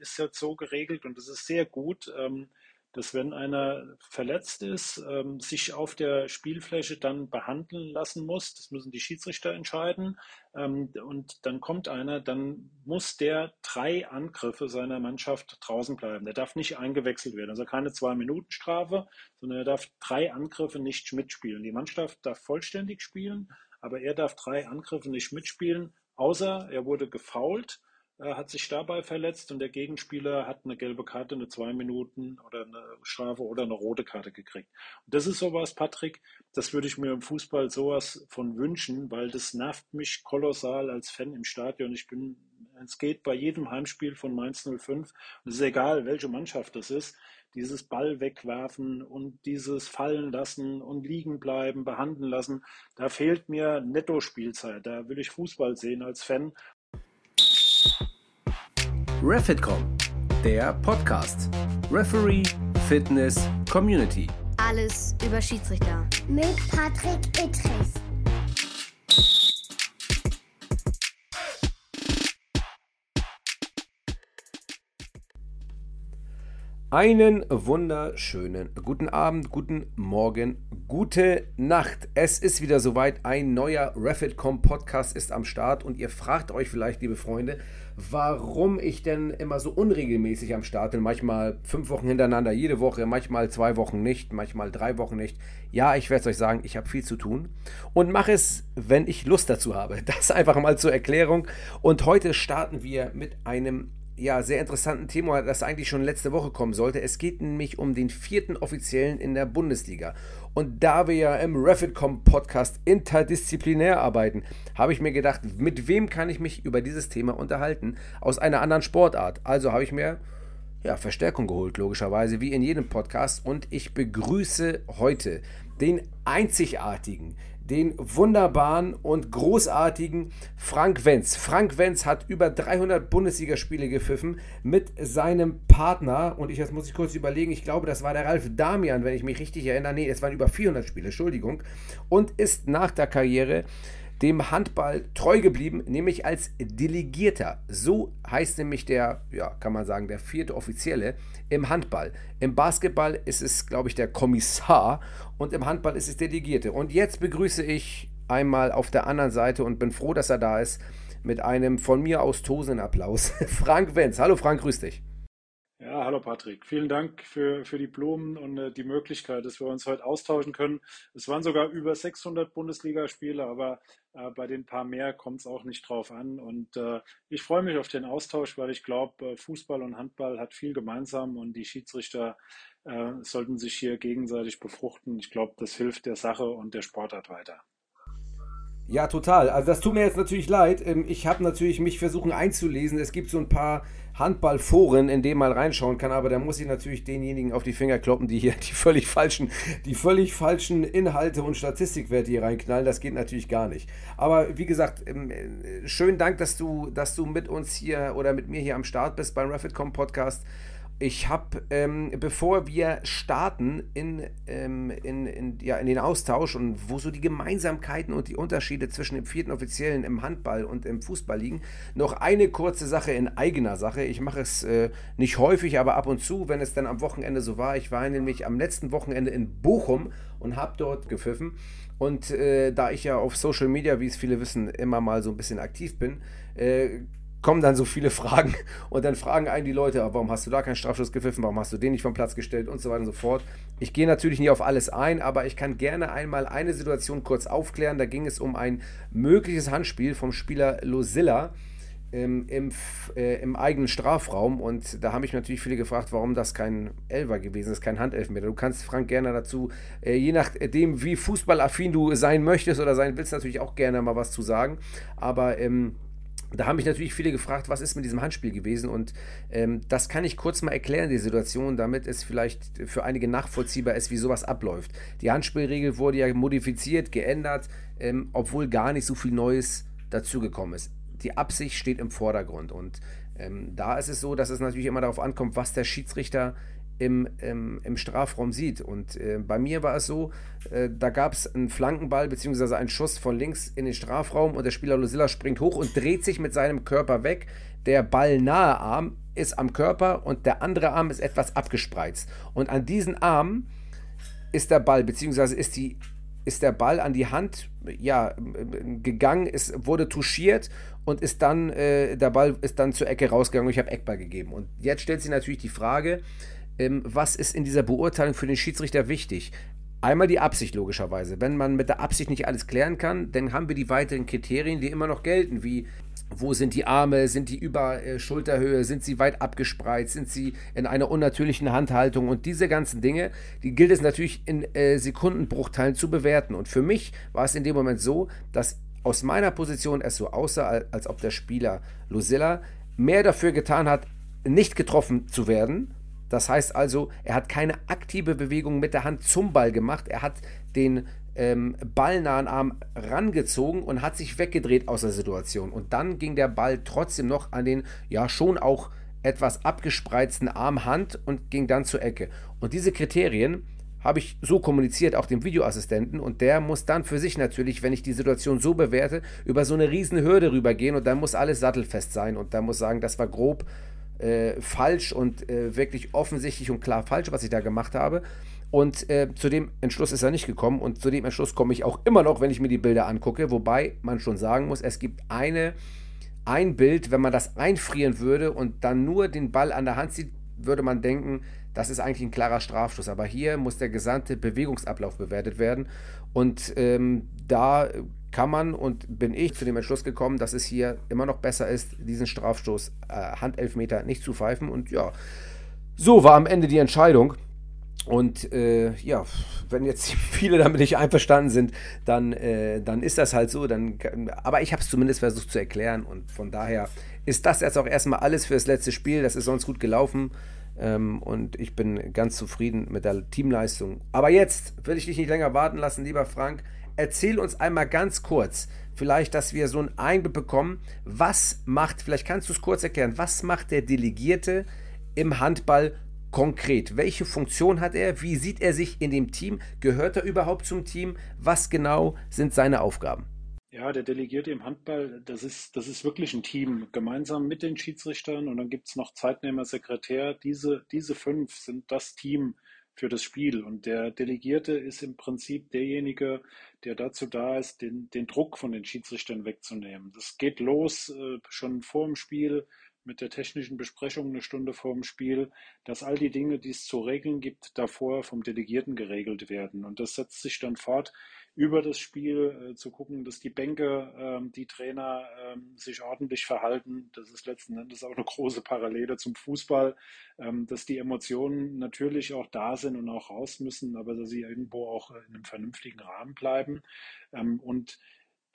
ist jetzt so geregelt und das ist sehr gut, ähm, dass wenn einer verletzt ist, ähm, sich auf der Spielfläche dann behandeln lassen muss. Das müssen die Schiedsrichter entscheiden. Ähm, und dann kommt einer, dann muss der drei Angriffe seiner Mannschaft draußen bleiben. Der darf nicht eingewechselt werden. Also keine Zwei-Minuten-Strafe, sondern er darf drei Angriffe nicht mitspielen. Die Mannschaft darf vollständig spielen, aber er darf drei Angriffe nicht mitspielen, außer er wurde gefault hat sich dabei verletzt und der Gegenspieler hat eine gelbe Karte, eine zwei Minuten oder eine Strafe oder eine rote Karte gekriegt. Und das ist sowas, Patrick, das würde ich mir im Fußball sowas von wünschen, weil das nervt mich kolossal als Fan im Stadion. Ich bin, es geht bei jedem Heimspiel von Mainz 05 und es ist egal, welche Mannschaft das ist, dieses Ball wegwerfen und dieses fallen lassen und liegen bleiben, behandeln lassen, da fehlt mir Netto-Spielzeit. Da will ich Fußball sehen als Fan Refitcom, der Podcast. Referee, Fitness, Community. Alles über Schiedsrichter. Mit Patrick Ittrich. Einen wunderschönen guten Abend, guten Morgen, gute Nacht. Es ist wieder soweit. Ein neuer Refitcom Podcast ist am Start und ihr fragt euch vielleicht, liebe Freunde, warum ich denn immer so unregelmäßig am Start bin. Manchmal fünf Wochen hintereinander, jede Woche, manchmal zwei Wochen nicht, manchmal drei Wochen nicht. Ja, ich werde es euch sagen, ich habe viel zu tun und mache es, wenn ich Lust dazu habe. Das einfach mal zur Erklärung. Und heute starten wir mit einem ja, sehr interessanten Thema, das eigentlich schon letzte Woche kommen sollte. Es geht nämlich um den vierten Offiziellen in der Bundesliga. Und da wir ja im Refitcom Podcast interdisziplinär arbeiten, habe ich mir gedacht, mit wem kann ich mich über dieses Thema unterhalten aus einer anderen Sportart? Also habe ich mir ja, Verstärkung geholt, logischerweise, wie in jedem Podcast. Und ich begrüße heute den einzigartigen, den wunderbaren und großartigen Frank Wenz. Frank Wenz hat über 300 Bundesligaspiele gepfiffen mit seinem Partner. Und ich, jetzt muss ich kurz überlegen, ich glaube, das war der Ralf Damian, wenn ich mich richtig erinnere. Nee, es waren über 400 Spiele, Entschuldigung. Und ist nach der Karriere dem Handball treu geblieben, nämlich als Delegierter. So heißt nämlich der, ja, kann man sagen, der vierte Offizielle im Handball. Im Basketball ist es, glaube ich, der Kommissar und im Handball ist es Delegierte. Und jetzt begrüße ich einmal auf der anderen Seite und bin froh, dass er da ist, mit einem von mir aus tosenden Applaus. Frank Wenz. Hallo Frank, grüß dich. Ja, hallo Patrick. Vielen Dank für, für die Blumen und äh, die Möglichkeit, dass wir uns heute austauschen können. Es waren sogar über 600 Bundesligaspiele, aber äh, bei den paar mehr kommt es auch nicht drauf an. Und äh, ich freue mich auf den Austausch, weil ich glaube, äh, Fußball und Handball hat viel gemeinsam und die Schiedsrichter äh, sollten sich hier gegenseitig befruchten. Ich glaube, das hilft der Sache und der Sportart weiter. Ja, total. Also das tut mir jetzt natürlich leid. Ähm, ich habe natürlich mich versuchen einzulesen. Es gibt so ein paar Handballforen, in denen man reinschauen kann, aber da muss ich natürlich denjenigen auf die Finger kloppen, die hier die völlig falschen, die völlig falschen Inhalte und Statistikwerte hier reinknallen. Das geht natürlich gar nicht. Aber wie gesagt, ähm, äh, schönen Dank, dass du, dass du mit uns hier oder mit mir hier am Start bist beim Refitcom Podcast ich habe, ähm, bevor wir starten in, ähm, in, in, ja, in den Austausch und wo so die Gemeinsamkeiten und die Unterschiede zwischen dem vierten Offiziellen im Handball und im Fußball liegen, noch eine kurze Sache in eigener Sache. Ich mache es äh, nicht häufig, aber ab und zu, wenn es dann am Wochenende so war. Ich war nämlich am letzten Wochenende in Bochum und habe dort gepfiffen. Und äh, da ich ja auf Social Media, wie es viele wissen, immer mal so ein bisschen aktiv bin, äh, kommen dann so viele Fragen und dann fragen einen die Leute, warum hast du da keinen Strafschuss gepfiffen, warum hast du den nicht vom Platz gestellt und so weiter und so fort. Ich gehe natürlich nie auf alles ein, aber ich kann gerne einmal eine Situation kurz aufklären. Da ging es um ein mögliches Handspiel vom Spieler Losilla ähm, im, äh, im eigenen Strafraum und da haben mich natürlich viele gefragt, warum das kein Elfer gewesen ist, kein Handelfmeter. Du kannst Frank gerne dazu, äh, je nachdem wie fußballaffin du sein möchtest oder sein willst, natürlich auch gerne mal was zu sagen, aber ähm, da haben mich natürlich viele gefragt, was ist mit diesem Handspiel gewesen und ähm, das kann ich kurz mal erklären, die Situation, damit es vielleicht für einige nachvollziehbar ist, wie sowas abläuft. Die Handspielregel wurde ja modifiziert, geändert, ähm, obwohl gar nicht so viel Neues dazugekommen ist. Die Absicht steht im Vordergrund und ähm, da ist es so, dass es natürlich immer darauf ankommt, was der Schiedsrichter im, im, im Strafraum sieht. Und äh, bei mir war es so, äh, da gab es einen Flankenball bzw. einen Schuss von links in den Strafraum und der Spieler Lucilla springt hoch und dreht sich mit seinem Körper weg. der ballnahe Arm ist am Körper und der andere Arm ist etwas abgespreizt. Und an diesen Arm ist der Ball, beziehungsweise ist, ist der Ball an die Hand ja, gegangen, es wurde touchiert und ist dann, äh, der Ball ist dann zur Ecke rausgegangen und ich habe Eckball gegeben. Und jetzt stellt sich natürlich die Frage, was ist in dieser Beurteilung für den Schiedsrichter wichtig? Einmal die Absicht logischerweise. Wenn man mit der Absicht nicht alles klären kann, dann haben wir die weiteren Kriterien, die immer noch gelten, wie wo sind die Arme, sind die über äh, Schulterhöhe, sind sie weit abgespreizt, sind sie in einer unnatürlichen Handhaltung und diese ganzen Dinge, die gilt es natürlich in äh, Sekundenbruchteilen zu bewerten. Und für mich war es in dem Moment so, dass aus meiner Position es so aussah, als ob der Spieler Lucilla mehr dafür getan hat, nicht getroffen zu werden, das heißt also, er hat keine aktive Bewegung mit der Hand zum Ball gemacht. Er hat den ähm, ballnahen Arm rangezogen und hat sich weggedreht aus der Situation. Und dann ging der Ball trotzdem noch an den ja schon auch etwas abgespreizten Arm Hand und ging dann zur Ecke. Und diese Kriterien habe ich so kommuniziert, auch dem Videoassistenten. Und der muss dann für sich natürlich, wenn ich die Situation so bewerte, über so eine riesen Hürde rübergehen und dann muss alles sattelfest sein. Und dann muss sagen, das war grob äh, falsch und äh, wirklich offensichtlich und klar falsch, was ich da gemacht habe. Und äh, zu dem Entschluss ist er nicht gekommen und zu dem Entschluss komme ich auch immer noch, wenn ich mir die Bilder angucke, wobei man schon sagen muss, es gibt eine, ein Bild, wenn man das einfrieren würde und dann nur den Ball an der Hand sieht, würde man denken, das ist eigentlich ein klarer Strafstoß. Aber hier muss der gesamte Bewegungsablauf bewertet werden. Und ähm, da kann man und bin ich zu dem Entschluss gekommen, dass es hier immer noch besser ist, diesen Strafstoß äh, Handelfmeter nicht zu pfeifen. Und ja, so war am Ende die Entscheidung. Und äh, ja, wenn jetzt viele damit nicht einverstanden sind, dann, äh, dann ist das halt so. Dann, aber ich habe es zumindest versucht zu erklären und von daher ist das jetzt auch erstmal alles für das letzte Spiel. Das ist sonst gut gelaufen ähm, und ich bin ganz zufrieden mit der Teamleistung. Aber jetzt will ich dich nicht länger warten lassen, lieber Frank erzähl uns einmal ganz kurz, vielleicht, dass wir so einen Einblick bekommen, was macht, vielleicht kannst du es kurz erklären, was macht der Delegierte im Handball konkret? Welche Funktion hat er? Wie sieht er sich in dem Team? Gehört er überhaupt zum Team? Was genau sind seine Aufgaben? Ja, der Delegierte im Handball, das ist, das ist wirklich ein Team, gemeinsam mit den Schiedsrichtern und dann gibt es noch Zeitnehmer, Sekretär. Diese, diese fünf sind das Team, für das Spiel. Und der Delegierte ist im Prinzip derjenige, der dazu da ist, den, den Druck von den Schiedsrichtern wegzunehmen. Das geht los äh, schon vor dem Spiel mit der technischen Besprechung eine Stunde vor dem Spiel, dass all die Dinge, die es zu regeln gibt, davor vom Delegierten geregelt werden. Und das setzt sich dann fort über das Spiel äh, zu gucken, dass die Bänke, ähm, die Trainer ähm, sich ordentlich verhalten. Das ist letzten Endes auch eine große Parallele zum Fußball, ähm, dass die Emotionen natürlich auch da sind und auch raus müssen, aber dass sie irgendwo auch in einem vernünftigen Rahmen bleiben. Ähm, und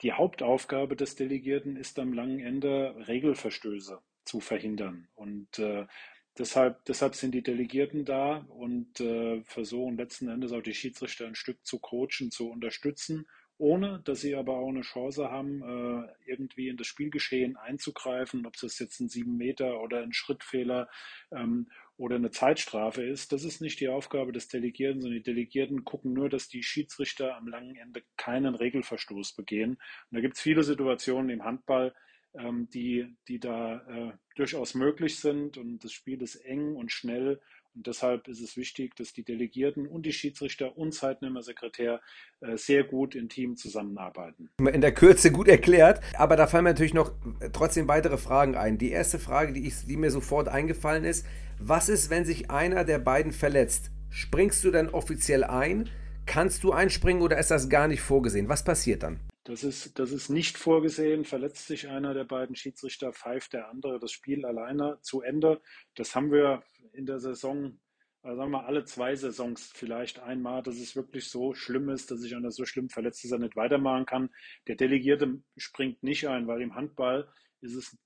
die Hauptaufgabe des Delegierten ist am langen Ende Regelverstöße zu verhindern. Und äh, Deshalb, deshalb sind die Delegierten da und äh, versuchen letzten Endes auch die Schiedsrichter ein Stück zu coachen, zu unterstützen, ohne dass sie aber auch eine Chance haben, äh, irgendwie in das Spielgeschehen einzugreifen, ob es jetzt ein sieben Meter oder ein Schrittfehler ähm, oder eine Zeitstrafe ist. Das ist nicht die Aufgabe des Delegierten, sondern die Delegierten gucken nur, dass die Schiedsrichter am langen Ende keinen Regelverstoß begehen. Und da gibt es viele Situationen im Handball, ähm, die, die da äh, durchaus möglich sind. Und das Spiel ist eng und schnell. Und deshalb ist es wichtig, dass die Delegierten und die Schiedsrichter und Zeitnehmersekretär äh, sehr gut im Team zusammenarbeiten. In der Kürze gut erklärt, aber da fallen mir natürlich noch trotzdem weitere Fragen ein. Die erste Frage, die, ich, die mir sofort eingefallen ist, was ist, wenn sich einer der beiden verletzt? Springst du dann offiziell ein? Kannst du einspringen oder ist das gar nicht vorgesehen? Was passiert dann? Das ist, das ist nicht vorgesehen. Verletzt sich einer der beiden Schiedsrichter, pfeift der andere das Spiel alleine zu Ende. Das haben wir in der Saison, also sagen wir alle zwei Saisons vielleicht einmal, dass es wirklich so schlimm ist, dass sich einer so schlimm verletzt ist, er nicht weitermachen kann. Der Delegierte springt nicht ein, weil im Handball ist es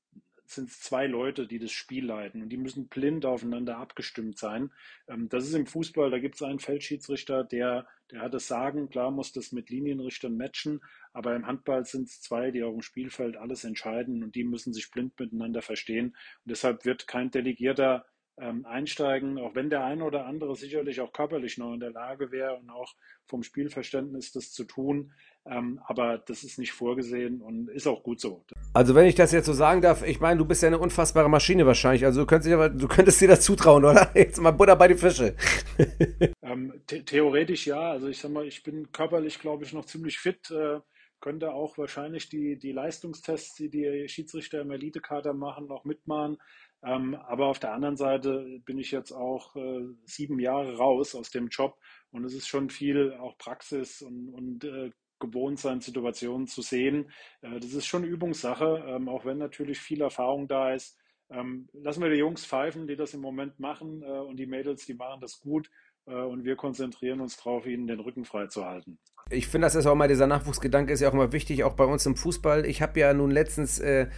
sind es zwei Leute, die das Spiel leiten und die müssen blind aufeinander abgestimmt sein. Ähm, das ist im Fußball, da gibt es einen Feldschiedsrichter, der, der hat das Sagen, klar muss das mit Linienrichtern matchen, aber im Handball sind es zwei, die auf dem Spielfeld alles entscheiden und die müssen sich blind miteinander verstehen. Und deshalb wird kein Delegierter ähm, einsteigen, auch wenn der eine oder andere sicherlich auch körperlich noch in der Lage wäre und auch vom Spielverständnis das zu tun. Ähm, aber das ist nicht vorgesehen und ist auch gut so. Also wenn ich das jetzt so sagen darf, ich meine, du bist ja eine unfassbare Maschine wahrscheinlich. Also du könntest, dir, du könntest dir das zutrauen, oder? Jetzt mal Butter bei die Fische. ähm, the theoretisch ja. Also ich sag mal, ich bin körperlich, glaube ich, noch ziemlich fit. Äh, könnte auch wahrscheinlich die, die Leistungstests, die die Schiedsrichter im Elitekader machen, noch mitmachen. Ähm, aber auf der anderen Seite bin ich jetzt auch äh, sieben Jahre raus aus dem Job und es ist schon viel auch Praxis und, und äh, gewohnt sein, Situationen zu sehen. Äh, das ist schon Übungssache, ähm, auch wenn natürlich viel Erfahrung da ist. Ähm, lassen wir die Jungs pfeifen, die das im Moment machen äh, und die Mädels, die machen das gut äh, und wir konzentrieren uns darauf, ihnen den Rücken frei zu halten ich finde, das ist auch mal dieser Nachwuchsgedanke, ist ja auch immer wichtig, auch bei uns im Fußball. Ich habe ja nun letztens äh,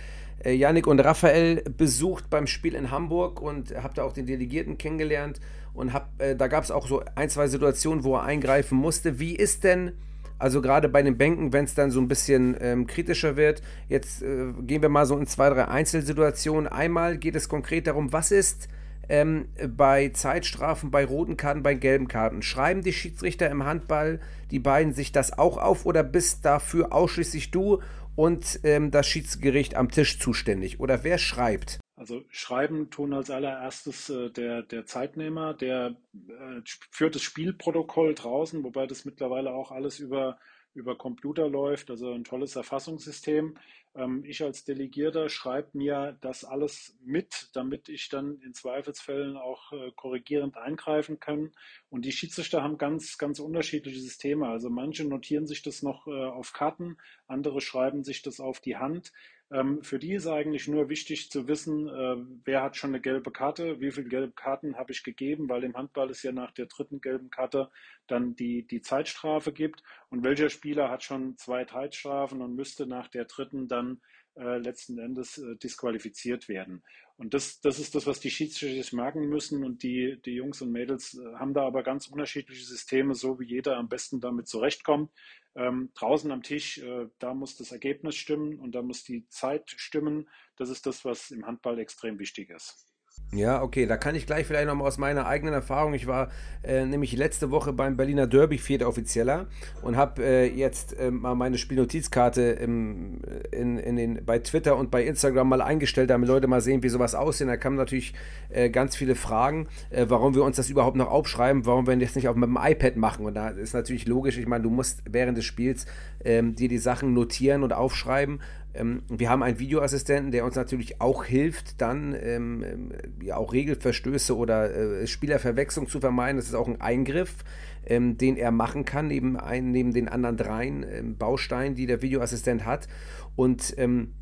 äh, Yannick und Raphael besucht beim Spiel in Hamburg und habe da auch den Delegierten kennengelernt und hab, äh, da gab es auch so ein, zwei Situationen, wo er eingreifen musste. Wie ist denn, also gerade bei den Bänken, wenn es dann so ein bisschen ähm, kritischer wird, jetzt äh, gehen wir mal so in zwei, drei Einzelsituationen. Einmal geht es konkret darum, was ist ähm, bei Zeitstrafen, bei roten Karten, bei gelben Karten. Schreiben die Schiedsrichter im Handball, die beiden sich das auch auf oder bist dafür ausschließlich du und ähm, das Schiedsgericht am Tisch zuständig? Oder wer schreibt? Also schreiben tun als allererstes äh, der, der Zeitnehmer, der äh, führt das Spielprotokoll draußen, wobei das mittlerweile auch alles über über Computer läuft, also ein tolles Erfassungssystem. Ähm, ich als Delegierter schreibe mir das alles mit, damit ich dann in Zweifelsfällen auch äh, korrigierend eingreifen kann. Und die Schiedsrichter haben ganz, ganz unterschiedliche Systeme. Also manche notieren sich das noch äh, auf Karten, andere schreiben sich das auf die Hand. Ähm, für die ist eigentlich nur wichtig zu wissen, äh, wer hat schon eine gelbe Karte, wie viele gelbe Karten habe ich gegeben, weil im Handball es ja nach der dritten gelben Karte dann die, die Zeitstrafe gibt. Und welcher Spieler hat schon zwei Zeitstrafen und müsste nach der dritten dann äh, letzten Endes äh, disqualifiziert werden. Und das, das ist das, was die Schiedsrichter merken müssen. Und die, die Jungs und Mädels äh, haben da aber ganz unterschiedliche Systeme, so wie jeder am besten damit zurechtkommt. Ähm, draußen am Tisch, äh, da muss das Ergebnis stimmen und da muss die Zeit stimmen. Das ist das, was im Handball extrem wichtig ist. Ja, okay, da kann ich gleich vielleicht nochmal aus meiner eigenen Erfahrung. Ich war äh, nämlich letzte Woche beim Berliner Derby vierter Offizieller und habe äh, jetzt äh, mal meine Spielnotizkarte im, in, in den, bei Twitter und bei Instagram mal eingestellt, damit Leute mal sehen, wie sowas aussehen. Da kamen natürlich äh, ganz viele Fragen, äh, warum wir uns das überhaupt noch aufschreiben, warum wir das nicht auch mit dem iPad machen. Und da ist natürlich logisch, ich meine, du musst während des Spiels ähm, dir die Sachen notieren und aufschreiben ähm, wir haben einen Videoassistenten, der uns natürlich auch hilft, dann ähm, ähm, ja, auch Regelverstöße oder äh, Spielerverwechslung zu vermeiden. Das ist auch ein Eingriff, ähm, den er machen kann, neben, ein, neben den anderen dreien ähm, Bausteinen, die der Videoassistent hat. Und ähm,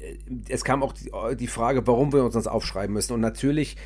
äh, es kam auch die, die, Frage, warum wir uns das aufschreiben müssen. Und natürlich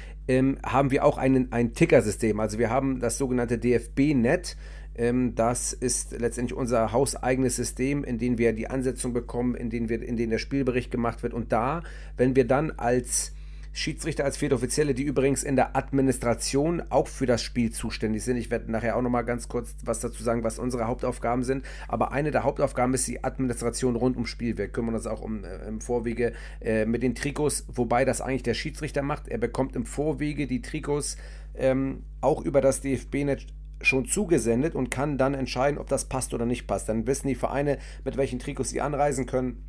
haben wir auch einen, ein Tickersystem. Also wir haben das sogenannte DFB-Net. Ähm, das ist letztendlich unser hauseigenes System, in dem wir die Ansetzung bekommen, in dem, wir, in dem der Spielbericht gemacht wird. Und da, wenn wir dann als Schiedsrichter als Viertoffizielle, die übrigens in der Administration auch für das Spiel zuständig sind. Ich werde nachher auch nochmal ganz kurz was dazu sagen, was unsere Hauptaufgaben sind. Aber eine der Hauptaufgaben ist die Administration rund ums Spiel. Wir kümmern uns auch um äh, im Vorwege äh, mit den Trikots, wobei das eigentlich der Schiedsrichter macht. Er bekommt im Vorwege die Trikots ähm, auch über das DFB-Netz schon zugesendet und kann dann entscheiden, ob das passt oder nicht passt. Dann wissen die Vereine, mit welchen Trikots sie anreisen können.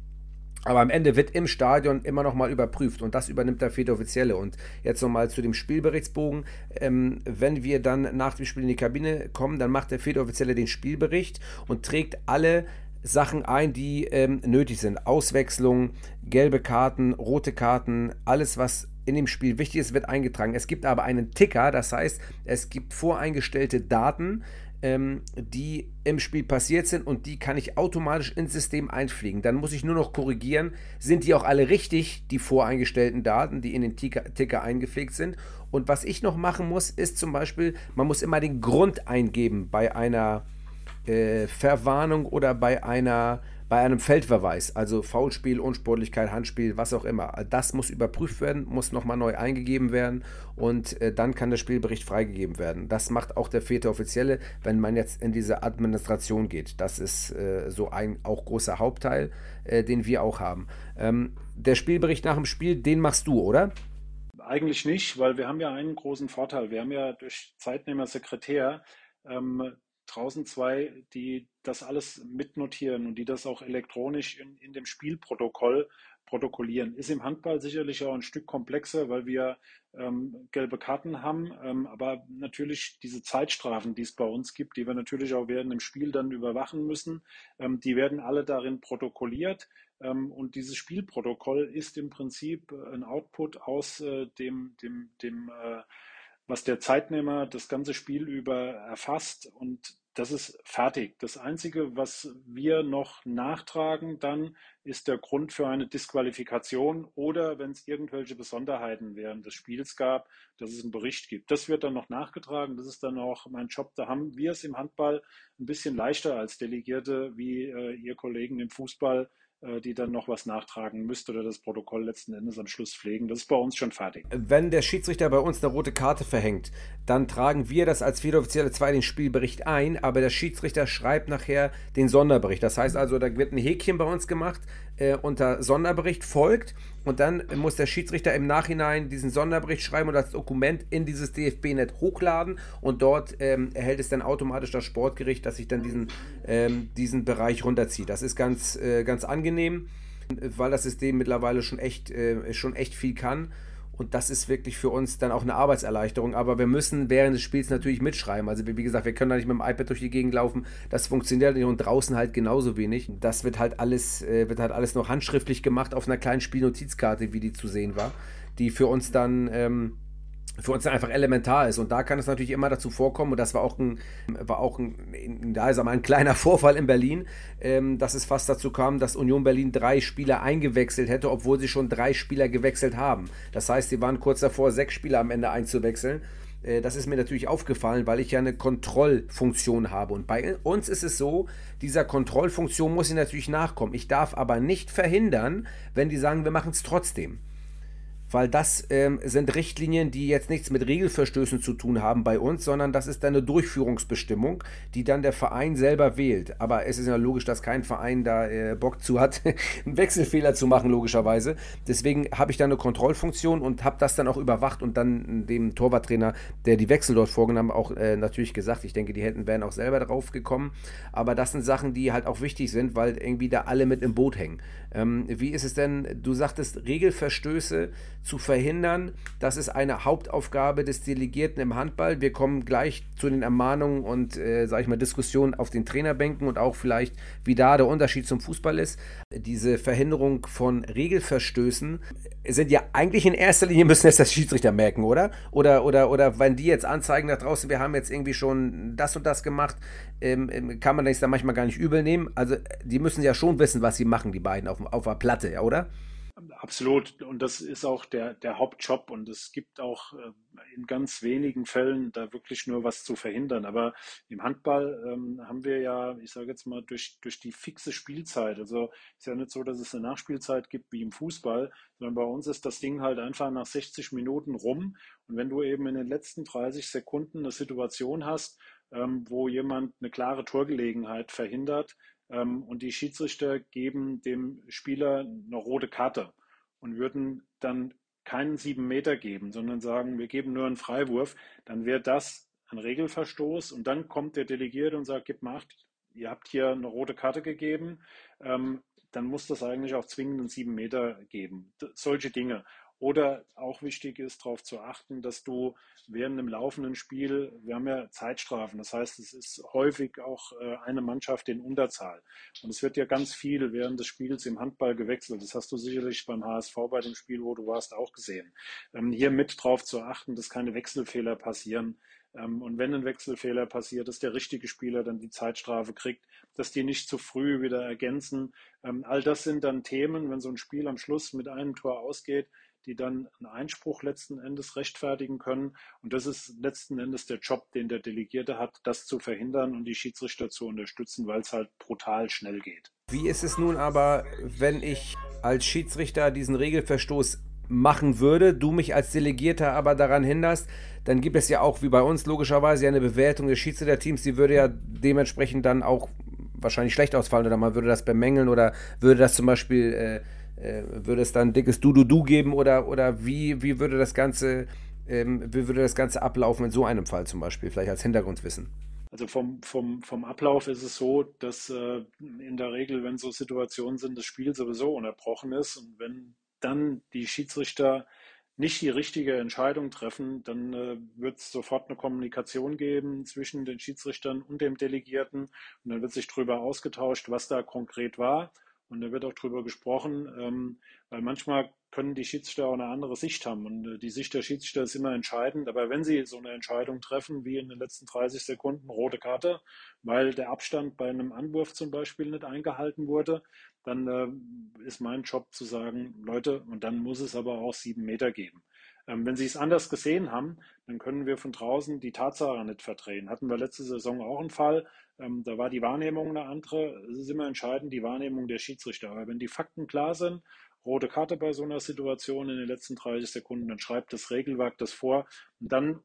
Aber am Ende wird im Stadion immer noch mal überprüft und das übernimmt der vierte Offizielle. Und jetzt nochmal zu dem Spielberichtsbogen. Ähm, wenn wir dann nach dem Spiel in die Kabine kommen, dann macht der vierte Offizielle den Spielbericht und trägt alle Sachen ein, die ähm, nötig sind. Auswechslung, gelbe Karten, rote Karten, alles, was in dem Spiel wichtig ist, wird eingetragen. Es gibt aber einen Ticker, das heißt, es gibt voreingestellte Daten, ähm, die im Spiel passiert sind und die kann ich automatisch ins System einfliegen. Dann muss ich nur noch korrigieren, sind die auch alle richtig, die voreingestellten Daten, die in den Ticker, Ticker eingepflegt sind. Und was ich noch machen muss, ist zum Beispiel, man muss immer den Grund eingeben bei einer äh, Verwarnung oder bei einer bei einem Feldverweis, also Foulspiel, Unsportlichkeit, Handspiel, was auch immer, das muss überprüft werden, muss nochmal neu eingegeben werden und äh, dann kann der Spielbericht freigegeben werden. Das macht auch der vierte Offizielle, wenn man jetzt in diese Administration geht. Das ist äh, so ein auch großer Hauptteil, äh, den wir auch haben. Ähm, der Spielbericht nach dem Spiel, den machst du, oder? eigentlich nicht, weil wir haben ja einen großen Vorteil. Wir haben ja durch Zeitnehmer Sekretär ähm, draußen zwei, die das alles mitnotieren und die das auch elektronisch in, in dem Spielprotokoll protokollieren. Ist im Handball sicherlich auch ein Stück komplexer, weil wir ähm, gelbe Karten haben, ähm, aber natürlich diese Zeitstrafen, die es bei uns gibt, die wir natürlich auch während dem Spiel dann überwachen müssen, ähm, die werden alle darin protokolliert. Ähm, und dieses Spielprotokoll ist im Prinzip ein Output aus äh, dem, dem, dem äh, was der Zeitnehmer das ganze Spiel über erfasst und das ist fertig. Das Einzige, was wir noch nachtragen dann, ist der Grund für eine Disqualifikation oder wenn es irgendwelche Besonderheiten während des Spiels gab, dass es einen Bericht gibt. Das wird dann noch nachgetragen. Das ist dann auch mein Job. Da haben wir es im Handball ein bisschen leichter als Delegierte wie äh, ihr Kollegen im Fußball die dann noch was nachtragen müsste oder das Protokoll letzten Endes am Schluss pflegen. Das ist bei uns schon fertig. Wenn der Schiedsrichter bei uns eine rote Karte verhängt, dann tragen wir das als Vierteloffizielle 2 den Spielbericht ein, aber der Schiedsrichter schreibt nachher den Sonderbericht. Das heißt also, da wird ein Häkchen bei uns gemacht, äh, unter Sonderbericht folgt und dann muss der Schiedsrichter im Nachhinein diesen Sonderbericht schreiben und das Dokument in dieses DFB-Net hochladen und dort ähm, erhält es dann automatisch das Sportgericht, dass sich dann diesen, ähm, diesen Bereich runterzieht. Das ist ganz, äh, ganz angenehm, weil das System mittlerweile schon echt, äh, schon echt viel kann. Und das ist wirklich für uns dann auch eine Arbeitserleichterung. Aber wir müssen während des Spiels natürlich mitschreiben. Also wie gesagt, wir können da nicht mit dem iPad durch die Gegend laufen. Das funktioniert nicht und draußen halt genauso wenig. Das wird halt alles, äh, wird halt alles noch handschriftlich gemacht auf einer kleinen Spielnotizkarte, wie die zu sehen war. Die für uns dann ähm, für uns einfach elementar ist. Und da kann es natürlich immer dazu vorkommen, und das war auch ein, war auch ein, da ist ein kleiner Vorfall in Berlin, ähm, dass es fast dazu kam, dass Union Berlin drei Spieler eingewechselt hätte, obwohl sie schon drei Spieler gewechselt haben. Das heißt, sie waren kurz davor, sechs Spieler am Ende einzuwechseln. Äh, das ist mir natürlich aufgefallen, weil ich ja eine Kontrollfunktion habe. Und bei uns ist es so, dieser Kontrollfunktion muss ich natürlich nachkommen. Ich darf aber nicht verhindern, wenn die sagen, wir machen es trotzdem weil das ähm, sind Richtlinien, die jetzt nichts mit Regelverstößen zu tun haben bei uns, sondern das ist eine Durchführungsbestimmung, die dann der Verein selber wählt. Aber es ist ja logisch, dass kein Verein da äh, Bock zu hat, einen Wechselfehler zu machen, logischerweise. Deswegen habe ich da eine Kontrollfunktion und habe das dann auch überwacht und dann dem Torwarttrainer, der die Wechsel dort vorgenommen hat, auch äh, natürlich gesagt, ich denke, die hätten wären auch selber drauf gekommen. Aber das sind Sachen, die halt auch wichtig sind, weil irgendwie da alle mit im Boot hängen. Ähm, wie ist es denn, du sagtest, Regelverstöße zu verhindern, das ist eine Hauptaufgabe des Delegierten im Handball. Wir kommen gleich zu den Ermahnungen und, äh, sage ich mal, Diskussionen auf den Trainerbänken und auch vielleicht, wie da der Unterschied zum Fußball ist. Diese Verhinderung von Regelverstößen sind ja eigentlich in erster Linie müssen es das Schiedsrichter merken, oder? Oder, oder, oder wenn die jetzt anzeigen da draußen, wir haben jetzt irgendwie schon das und das gemacht, ähm, ähm kann man das dann manchmal gar nicht übel nehmen. Also die müssen ja schon wissen, was sie machen, die beiden auf, auf der Platte, oder? Absolut. Und das ist auch der, der Hauptjob. Und es gibt auch äh, in ganz wenigen Fällen da wirklich nur was zu verhindern. Aber im Handball ähm, haben wir ja, ich sage jetzt mal, durch, durch die fixe Spielzeit. Also ist ja nicht so, dass es eine Nachspielzeit gibt wie im Fußball, sondern bei uns ist das Ding halt einfach nach 60 Minuten rum. Und wenn du eben in den letzten 30 Sekunden eine Situation hast, ähm, wo jemand eine klare Torgelegenheit verhindert, ähm, und die Schiedsrichter geben dem Spieler eine rote Karte und würden dann keinen sieben Meter geben, sondern sagen, wir geben nur einen Freiwurf, dann wäre das ein Regelverstoß und dann kommt der Delegierte und sagt, gib mal acht, ihr habt hier eine rote Karte gegeben, ähm, dann muss das eigentlich auch zwingend einen sieben Meter geben. Solche Dinge. Oder auch wichtig ist, darauf zu achten, dass du während dem laufenden Spiel, wir haben ja Zeitstrafen, das heißt, es ist häufig auch äh, eine Mannschaft in Unterzahl. Und es wird ja ganz viel während des Spiels im Handball gewechselt. Das hast du sicherlich beim HSV bei dem Spiel, wo du warst, auch gesehen. Ähm, hier mit darauf zu achten, dass keine Wechselfehler passieren. Ähm, und wenn ein Wechselfehler passiert, dass der richtige Spieler dann die Zeitstrafe kriegt, dass die nicht zu früh wieder ergänzen. Ähm, all das sind dann Themen, wenn so ein Spiel am Schluss mit einem Tor ausgeht, die dann einen Einspruch letzten Endes rechtfertigen können. Und das ist letzten Endes der Job, den der Delegierte hat, das zu verhindern und die Schiedsrichter zu unterstützen, weil es halt brutal schnell geht. Wie ist es nun aber, wenn ich als Schiedsrichter diesen Regelverstoß machen würde, du mich als Delegierter aber daran hinderst, dann gibt es ja auch wie bei uns logischerweise eine Bewertung des Schiedsrichterteams, die würde ja dementsprechend dann auch wahrscheinlich schlecht ausfallen oder man würde das bemängeln oder würde das zum Beispiel äh, würde es dann ein dickes Du-Du-Du geben oder, oder wie, wie würde das Ganze, ähm, wie würde das Ganze ablaufen in so einem Fall zum Beispiel, vielleicht als Hintergrundwissen? Also vom, vom, vom Ablauf ist es so, dass äh, in der Regel, wenn so Situationen sind, das Spiel sowieso unterbrochen ist und wenn dann die Schiedsrichter nicht die richtige Entscheidung treffen, dann äh, wird es sofort eine Kommunikation geben zwischen den Schiedsrichtern und dem Delegierten und dann wird sich darüber ausgetauscht, was da konkret war. Und da wird auch drüber gesprochen, ähm, weil manchmal können die Schiedsrichter auch eine andere Sicht haben. Und äh, die Sicht der Schiedsrichter ist immer entscheidend. Aber wenn sie so eine Entscheidung treffen, wie in den letzten 30 Sekunden rote Karte, weil der Abstand bei einem Anwurf zum Beispiel nicht eingehalten wurde, dann äh, ist mein Job zu sagen, Leute, und dann muss es aber auch sieben Meter geben. Ähm, wenn Sie es anders gesehen haben, dann können wir von draußen die Tatsache nicht verdrehen. Hatten wir letzte Saison auch einen Fall, ähm, da war die Wahrnehmung eine andere. Es ist immer entscheidend, die Wahrnehmung der Schiedsrichter. Aber wenn die Fakten klar sind, rote Karte bei so einer Situation in den letzten 30 Sekunden, dann schreibt das Regelwerk das vor. Und dann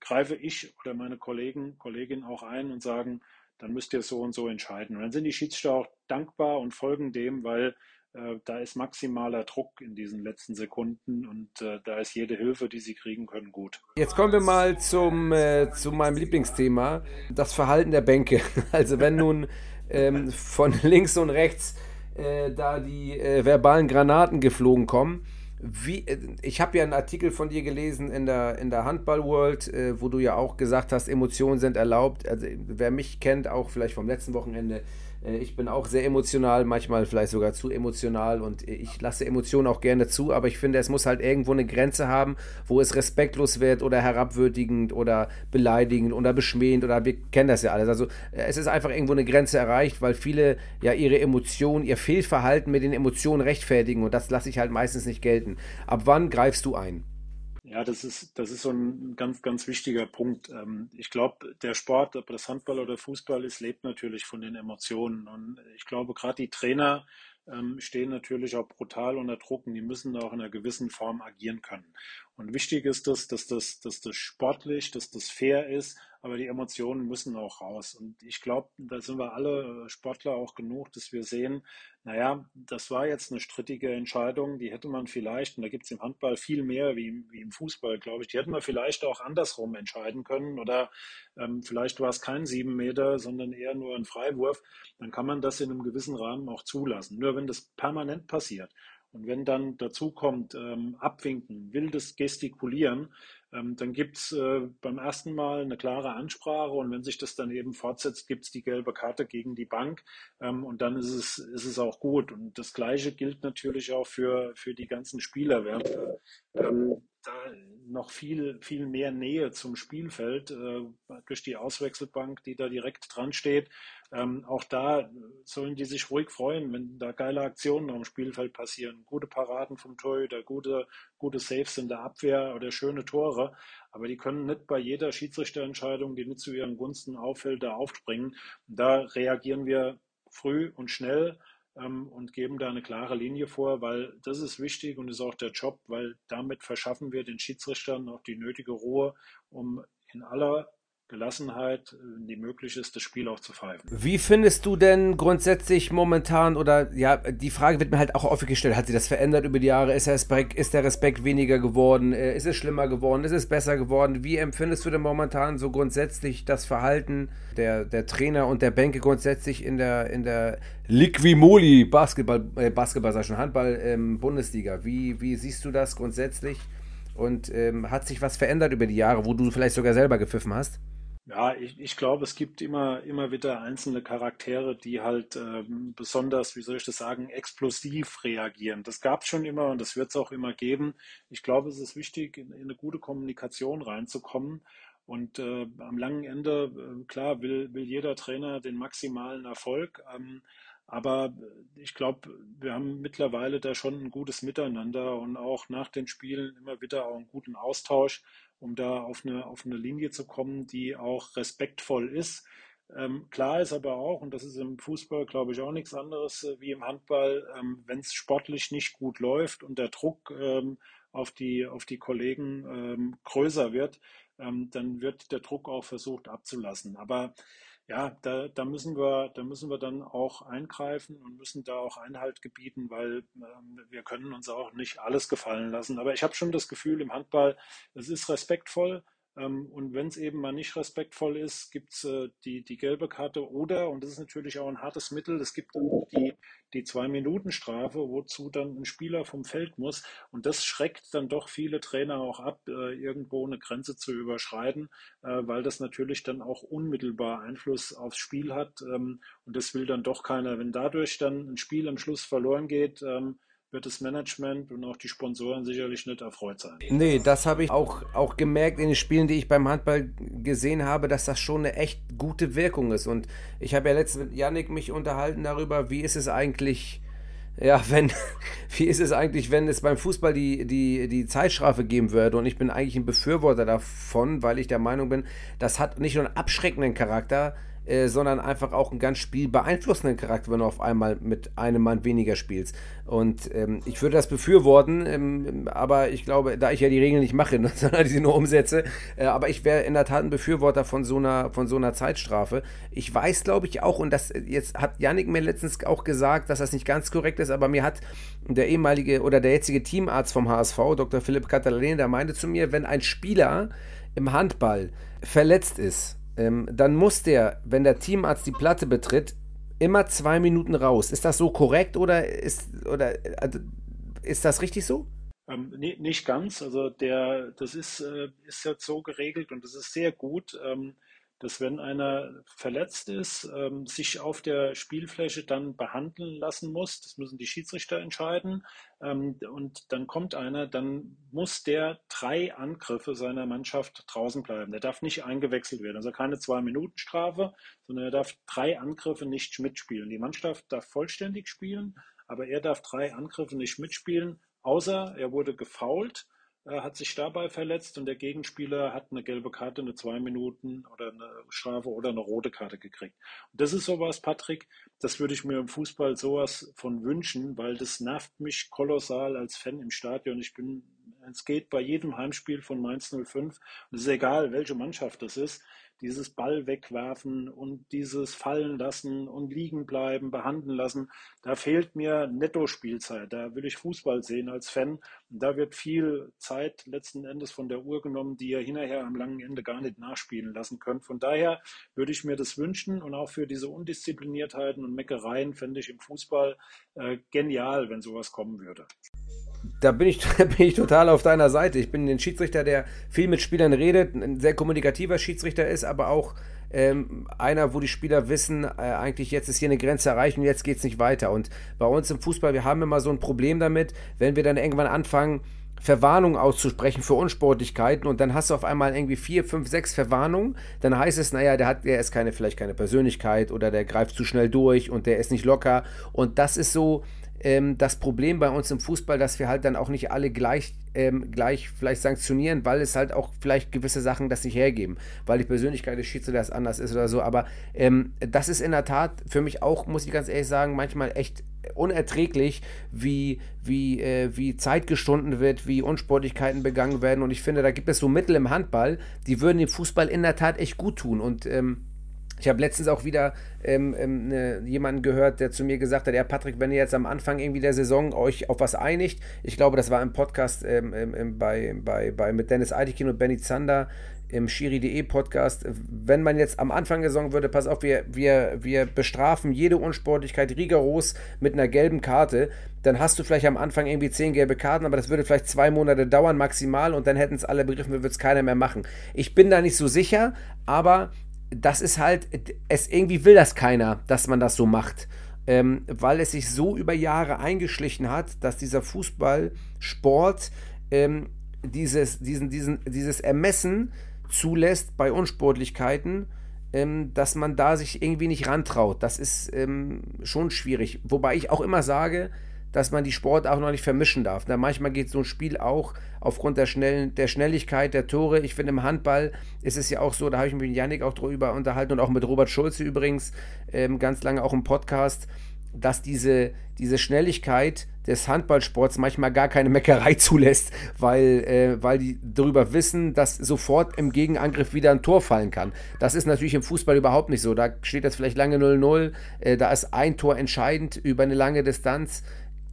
greife ich oder meine Kollegen, Kolleginnen auch ein und sagen, dann müsst ihr so und so entscheiden. Und dann sind die Schiedsrichter auch dankbar und folgen dem, weil äh, da ist maximaler Druck in diesen letzten Sekunden und äh, da ist jede Hilfe, die sie kriegen können, gut. Jetzt kommen wir mal zum, äh, zu meinem Lieblingsthema, das Verhalten der Bänke. Also wenn nun ähm, von links und rechts äh, da die äh, verbalen Granaten geflogen kommen, wie, ich habe ja einen Artikel von dir gelesen in der, in der Handball World, wo du ja auch gesagt hast, Emotionen sind erlaubt. Also wer mich kennt, auch vielleicht vom letzten Wochenende, ich bin auch sehr emotional, manchmal vielleicht sogar zu emotional und ich lasse Emotionen auch gerne zu, aber ich finde, es muss halt irgendwo eine Grenze haben, wo es respektlos wird oder herabwürdigend oder beleidigend oder beschmähend oder wir kennen das ja alles. Also äh, es ist einfach irgendwo eine Grenze erreicht, weil viele ja ihre Emotionen, ihr Fehlverhalten mit den Emotionen rechtfertigen und das lasse ich halt meistens nicht gelten. Ab wann greifst du ein? Ja, das ist, das ist so ein ganz, ganz wichtiger Punkt. Ähm, ich glaube, der Sport, ob das Handball oder Fußball ist, lebt natürlich von den Emotionen. Und ich glaube, gerade die Trainer ähm, stehen natürlich auch brutal unter Druck und die müssen auch in einer gewissen Form agieren können. Und wichtig ist das, dass das, dass das sportlich, dass das fair ist, aber die Emotionen müssen auch raus. Und ich glaube, da sind wir alle Sportler auch genug, dass wir sehen, naja, das war jetzt eine strittige Entscheidung, die hätte man vielleicht, und da gibt es im Handball viel mehr wie im, wie im Fußball, glaube ich, die hätten wir vielleicht auch andersrum entscheiden können oder ähm, vielleicht war es kein sieben Meter, sondern eher nur ein Freiwurf, dann kann man das in einem gewissen Rahmen auch zulassen. Nur wenn das permanent passiert und wenn dann dazu kommt, ähm, abwinken, wildes Gestikulieren, dann gibt es äh, beim ersten Mal eine klare Ansprache und wenn sich das dann eben fortsetzt, gibt es die gelbe Karte gegen die Bank ähm, und dann ist es, ist es auch gut. Und das Gleiche gilt natürlich auch für, für die ganzen Spieler. Ähm, da noch viel, viel mehr Nähe zum Spielfeld äh, durch die Auswechselbank, die da direkt dran steht. Ähm, auch da sollen die sich ruhig freuen, wenn da geile Aktionen am Spielfeld passieren. Gute Paraden vom Torhüter, gute, gute Saves in der Abwehr oder schöne Tore. Aber die können nicht bei jeder Schiedsrichterentscheidung, die nicht zu ihren Gunsten auffällt, da aufspringen. Da reagieren wir früh und schnell ähm, und geben da eine klare Linie vor, weil das ist wichtig und ist auch der Job, weil damit verschaffen wir den Schiedsrichtern auch die nötige Ruhe, um in aller Gelassenheit, äh, die möglich ist, das Spiel auch zu pfeifen. Wie findest du denn grundsätzlich momentan, oder ja, die Frage wird mir halt auch häufig gestellt, hat sich das verändert über die Jahre? Ist der Respekt, ist der Respekt weniger geworden? Äh, ist es schlimmer geworden? Ist es besser geworden? Wie empfindest du denn momentan so grundsätzlich das Verhalten der, der Trainer und der Bänke grundsätzlich in der, in der Liquimoli Basketball, äh, Basketball, sag schon, Handball ähm, Bundesliga? Wie, wie siehst du das grundsätzlich? Und ähm, hat sich was verändert über die Jahre, wo du vielleicht sogar selber gepfiffen hast? Ja, ich, ich glaube, es gibt immer, immer wieder einzelne Charaktere, die halt ähm, besonders, wie soll ich das sagen, explosiv reagieren. Das gab es schon immer und das wird es auch immer geben. Ich glaube, es ist wichtig, in, in eine gute Kommunikation reinzukommen. Und äh, am langen Ende, äh, klar, will, will jeder Trainer den maximalen Erfolg. Ähm, aber ich glaube, wir haben mittlerweile da schon ein gutes Miteinander und auch nach den Spielen immer wieder auch einen guten Austausch um da auf eine, auf eine Linie zu kommen, die auch respektvoll ist. Ähm, klar ist aber auch, und das ist im Fußball, glaube ich, auch nichts anderes äh, wie im Handball, ähm, wenn es sportlich nicht gut läuft und der Druck ähm, auf, die, auf die Kollegen ähm, größer wird, ähm, dann wird der Druck auch versucht abzulassen. Aber Ja, da, da müssen wir, da müssen wir dann auch eingreifen und müssen da auch Einhalt gebieten, weil ähm, wir können uns auch nicht alles gefallen lassen. Aber ich habe schon das Gefühl im Handball, es ist respektvoll. Ähm, und wenn es eben mal nicht respektvoll ist, gibt es äh, die, die gelbe Karte oder, und das ist natürlich auch ein hartes Mittel, es gibt dann auch die, die Zwei-Minuten-Strafe, wozu dann ein Spieler vom Feld muss. Und das schreckt dann doch viele Trainer auch ab, äh, irgendwo eine Grenze zu überschreiten, äh, weil das natürlich dann auch unmittelbar Einfluss aufs Spiel hat. Ähm, und das will dann doch keiner. Wenn dadurch dann ein Spiel am Schluss verloren geht, ähm, wird das Management und auch die Sponsoren sicherlich nicht erfreut sein. Nee, das habe ich auch, auch gemerkt in den Spielen, die ich beim Handball gesehen habe, dass das schon eine echt gute Wirkung ist. Und ich habe ja letztens mit Yannick mich unterhalten darüber, wie ist es eigentlich, ja, wenn, wie ist es eigentlich, wenn es beim Fußball die, die, die Zeitstrafe geben würde? Und ich bin eigentlich ein Befürworter davon, weil ich der Meinung bin, das hat nicht nur einen abschreckenden Charakter, äh, sondern einfach auch einen ganz spielbeeinflussenden Charakter, wenn du auf einmal mit einem Mann weniger spielst. Und ähm, ich würde das befürworten, ähm, aber ich glaube, da ich ja die Regeln nicht mache, sondern sie nur umsetze, äh, aber ich wäre in der Tat ein Befürworter von so einer, von so einer Zeitstrafe. Ich weiß, glaube ich, auch, und das jetzt hat Yannick mir letztens auch gesagt, dass das nicht ganz korrekt ist, aber mir hat der ehemalige oder der jetzige Teamarzt vom HSV, Dr. Philipp Catalan, der meinte zu mir, wenn ein Spieler im Handball verletzt ist, ähm, dann muss der, wenn der Teamarzt die Platte betritt, immer zwei Minuten raus. Ist das so korrekt oder ist, oder, also, ist das richtig so? Ähm, nee, nicht ganz. Also der, das ist, äh, ist jetzt so geregelt und das ist sehr gut. Ähm, dass wenn einer verletzt ist, ähm, sich auf der Spielfläche dann behandeln lassen muss. Das müssen die Schiedsrichter entscheiden. Ähm, und dann kommt einer, dann muss der drei Angriffe seiner Mannschaft draußen bleiben. Der darf nicht eingewechselt werden. Also keine Zwei-Minuten-Strafe, sondern er darf drei Angriffe nicht mitspielen. Die Mannschaft darf vollständig spielen, aber er darf drei Angriffe nicht mitspielen, außer er wurde gefault hat sich dabei verletzt und der Gegenspieler hat eine gelbe Karte, eine zwei Minuten oder eine Strafe oder eine rote Karte gekriegt. Und das ist sowas, Patrick, das würde ich mir im Fußball sowas von wünschen, weil das nervt mich kolossal als Fan im Stadion. Ich bin, es geht bei jedem Heimspiel von Mainz 05 und es ist egal, welche Mannschaft das ist dieses Ball wegwerfen und dieses fallen lassen und liegen bleiben, behandeln lassen, da fehlt mir Netto-Spielzeit. Da will ich Fußball sehen als Fan. Und da wird viel Zeit letzten Endes von der Uhr genommen, die ihr hinterher am langen Ende gar nicht nachspielen lassen könnt. Von daher würde ich mir das wünschen und auch für diese Undiszipliniertheiten und Meckereien fände ich im Fußball äh, genial, wenn sowas kommen würde da bin ich, bin ich total auf deiner Seite. Ich bin ein Schiedsrichter, der viel mit Spielern redet, ein sehr kommunikativer Schiedsrichter ist, aber auch ähm, einer, wo die Spieler wissen, äh, eigentlich jetzt ist hier eine Grenze erreicht und jetzt geht es nicht weiter. Und bei uns im Fußball, wir haben immer so ein Problem damit, wenn wir dann irgendwann anfangen, Verwarnungen auszusprechen für Unsportlichkeiten und dann hast du auf einmal irgendwie vier, fünf, sechs Verwarnungen, dann heißt es, naja, der hat, der ist keine, vielleicht keine Persönlichkeit oder der greift zu schnell durch und der ist nicht locker. Und das ist so, ähm, das Problem bei uns im Fußball, dass wir halt dann auch nicht alle gleich, ähm, gleich vielleicht sanktionieren, weil es halt auch vielleicht gewisse Sachen das nicht hergeben, weil die Persönlichkeit des Schiedsrichters anders ist oder so. Aber ähm, das ist in der Tat für mich auch, muss ich ganz ehrlich sagen, manchmal echt unerträglich, wie, wie, äh, wie Zeit gestunden wird, wie Unsportlichkeiten begangen werden. Und ich finde, da gibt es so Mittel im Handball, die würden dem Fußball in der Tat echt gut tun. Und ähm, ich habe letztens auch wieder ähm, ähm, ne, jemanden gehört, der zu mir gesagt hat, ja Patrick, wenn ihr jetzt am Anfang irgendwie der Saison euch auf was einigt, ich glaube, das war im Podcast ähm, ähm, bei, bei, bei, mit Dennis Eidikin und Benny Zander im Schiri.de Podcast, wenn man jetzt am Anfang der Saison würde, pass auf, wir, wir, wir bestrafen jede Unsportlichkeit rigoros mit einer gelben Karte, dann hast du vielleicht am Anfang irgendwie zehn gelbe Karten, aber das würde vielleicht zwei Monate dauern maximal und dann hätten es alle begriffen, würde es keiner mehr machen. Ich bin da nicht so sicher, aber das ist halt, es irgendwie will das keiner, dass man das so macht. Ähm, weil es sich so über Jahre eingeschlichen hat, dass dieser Fußballsport ähm, dieses, diesen, diesen, dieses Ermessen zulässt bei Unsportlichkeiten, ähm, dass man da sich irgendwie nicht rantraut. Das ist ähm, schon schwierig. Wobei ich auch immer sage, dass man die Sport auch noch nicht vermischen darf. Da manchmal geht so ein Spiel auch aufgrund der, schnellen, der Schnelligkeit der Tore. Ich finde, im Handball ist es ja auch so, da habe ich mich mit Yannick auch drüber unterhalten und auch mit Robert Schulze übrigens ähm, ganz lange auch im Podcast, dass diese, diese Schnelligkeit des Handballsports manchmal gar keine Meckerei zulässt, weil, äh, weil die darüber wissen, dass sofort im Gegenangriff wieder ein Tor fallen kann. Das ist natürlich im Fußball überhaupt nicht so. Da steht jetzt vielleicht lange 0-0, äh, da ist ein Tor entscheidend über eine lange Distanz.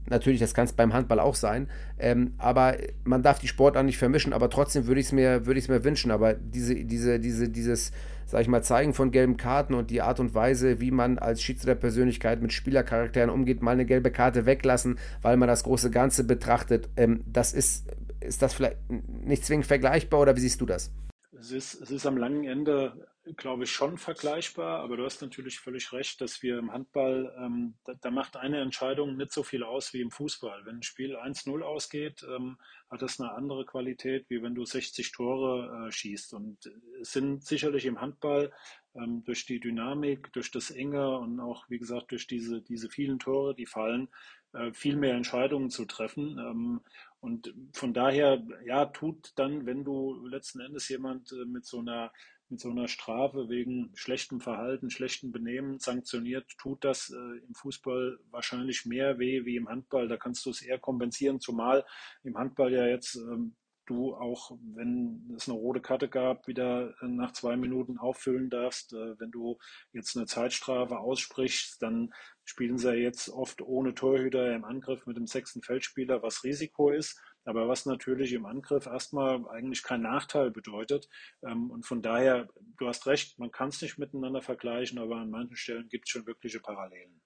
Natürlich, das kann es beim Handball auch sein. Ähm, aber man darf die Sportart nicht vermischen, aber trotzdem würde ich es mir, würd mir wünschen. Aber diese, diese, diese, dieses, sag ich mal, Zeigen von gelben Karten und die Art und Weise, wie man als Schiedsrichterpersönlichkeit mit Spielercharakteren umgeht, mal eine gelbe Karte weglassen, weil man das große Ganze betrachtet, ähm, das ist, ist das vielleicht nicht zwingend vergleichbar oder wie siehst du das? Es ist, es ist am langen Ende glaube ich, schon vergleichbar, aber du hast natürlich völlig recht, dass wir im Handball, ähm, da, da, macht eine Entscheidung nicht so viel aus wie im Fußball. Wenn ein Spiel 1-0 ausgeht, ähm, hat das eine andere Qualität, wie wenn du 60 Tore äh, schießt. Und es sind sicherlich im Handball ähm, durch die Dynamik, durch das Enge und auch, wie gesagt, durch diese, diese vielen Tore, die fallen, äh, viel mehr Entscheidungen zu treffen. Ähm, und von daher, ja, tut dann, wenn du letzten Endes jemand äh, mit so einer mit so einer Strafe wegen schlechtem Verhalten, schlechtem Benehmen sanktioniert, tut das äh, im Fußball wahrscheinlich mehr weh wie im Handball. Da kannst du es eher kompensieren, zumal im Handball ja jetzt ähm, du auch, wenn es eine rote Karte gab, wieder äh, nach zwei Minuten auffüllen darfst. Äh, wenn du jetzt eine Zeitstrafe aussprichst, dann spielen sie ja jetzt oft ohne Torhüter im Angriff mit dem sechsten Feldspieler, was Risiko ist aber was natürlich im Angriff erstmal eigentlich kein Nachteil bedeutet. Ähm, und von daher, du hast recht, man kann es nicht miteinander vergleichen, aber an manchen Stellen gibt es schon wirkliche Parallelen.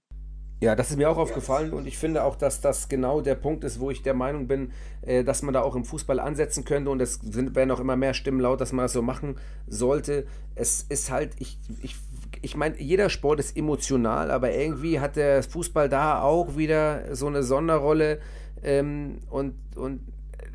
Ja, das ist mir auch aufgefallen und ich finde auch, dass das genau der Punkt ist, wo ich der Meinung bin, äh, dass man da auch im Fußball ansetzen könnte und es werden auch immer mehr Stimmen laut, dass man das so machen sollte. Es ist halt, ich, ich, ich meine, jeder Sport ist emotional, aber irgendwie hat der Fußball da auch wieder so eine Sonderrolle ähm, und, und